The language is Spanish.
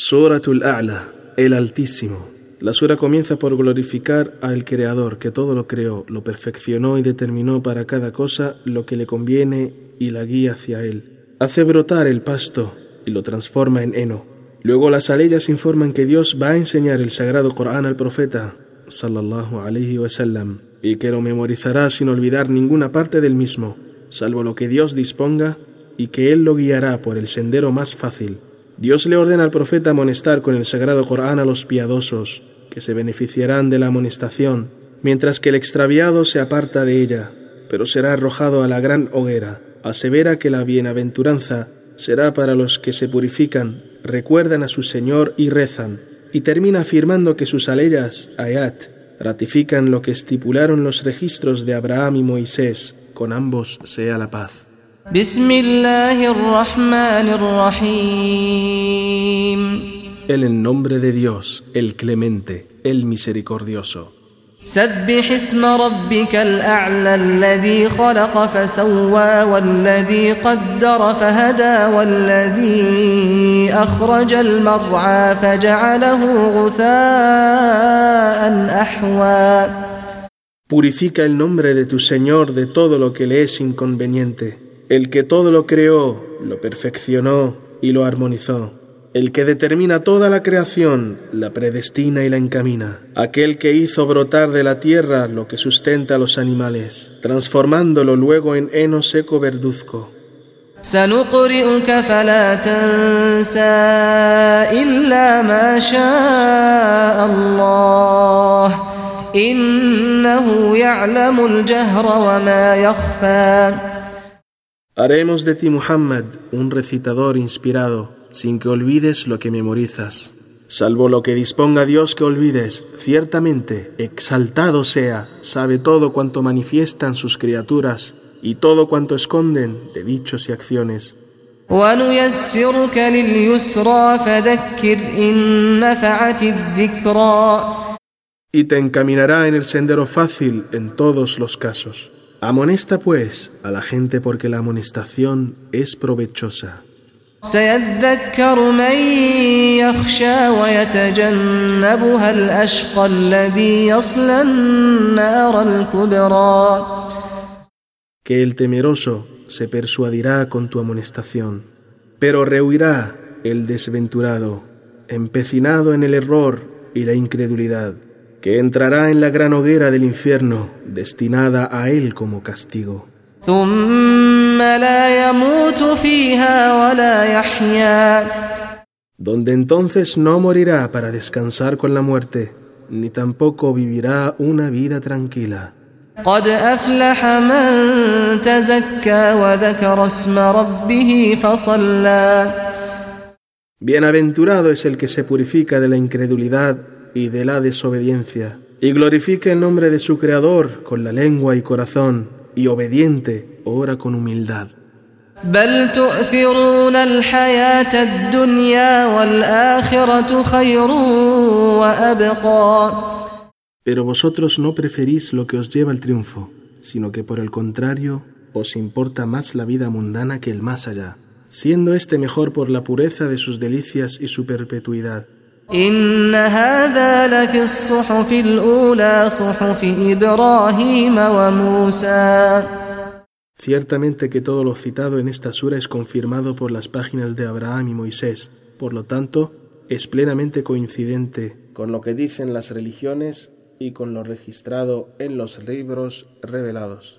Suratul A'la, el Altísimo. La sura comienza por glorificar al Creador que todo lo creó, lo perfeccionó y determinó para cada cosa lo que le conviene y la guía hacia él. Hace brotar el pasto y lo transforma en heno. Luego las aleyas informan que Dios va a enseñar el sagrado Corán al profeta sallallahu alaihi wasallam y que lo memorizará sin olvidar ninguna parte del mismo, salvo lo que Dios disponga y que él lo guiará por el sendero más fácil Dios le ordena al profeta amonestar con el sagrado Corán a los piadosos, que se beneficiarán de la amonestación, mientras que el extraviado se aparta de ella, pero será arrojado a la gran hoguera. Asevera que la bienaventuranza será para los que se purifican, recuerdan a su Señor y rezan, y termina afirmando que sus aleyas, ayat, ratifican lo que estipularon los registros de Abraham y Moisés, con ambos sea la paz. بسم الله الرحمن الرحيم En el nombre de Dios, el clemente, el misericordioso. سبح اسم ربك الأعلى الذي خلق فسوى والذي قدر فهدى والذي أخرج المرعى فجعله غثاء أحوى Purifica el nombre de tu Señor de todo lo que le es inconveniente el que todo lo creó, lo perfeccionó y lo armonizó, el que determina toda la creación, la predestina y la encamina, aquel que hizo brotar de la tierra lo que sustenta a los animales, transformándolo luego en heno seco verduzco. Haremos de ti, Muhammad, un recitador inspirado, sin que olvides lo que memorizas. Salvo lo que disponga Dios que olvides, ciertamente, exaltado sea, sabe todo cuanto manifiestan sus criaturas y todo cuanto esconden de dichos y acciones. Y te encaminará en el sendero fácil en todos los casos. Amonesta pues a la gente porque la amonestación es provechosa. Que el temeroso se persuadirá con tu amonestación, pero rehuirá el desventurado, empecinado en el error y la incredulidad que entrará en la gran hoguera del infierno, destinada a él como castigo. Donde entonces no morirá para descansar con la muerte, ni tampoco vivirá una vida tranquila. Bienaventurado es el que se purifica de la incredulidad y de la desobediencia, y glorifica el nombre de su Creador con la lengua y corazón, y obediente ora con humildad. Pero vosotros no preferís lo que os lleva al triunfo, sino que por el contrario os importa más la vida mundana que el más allá, siendo este mejor por la pureza de sus delicias y su perpetuidad. Ciertamente que todo lo citado en esta sura es confirmado por las páginas de Abraham y Moisés, por lo tanto, es plenamente coincidente con lo que dicen las religiones y con lo registrado en los libros revelados.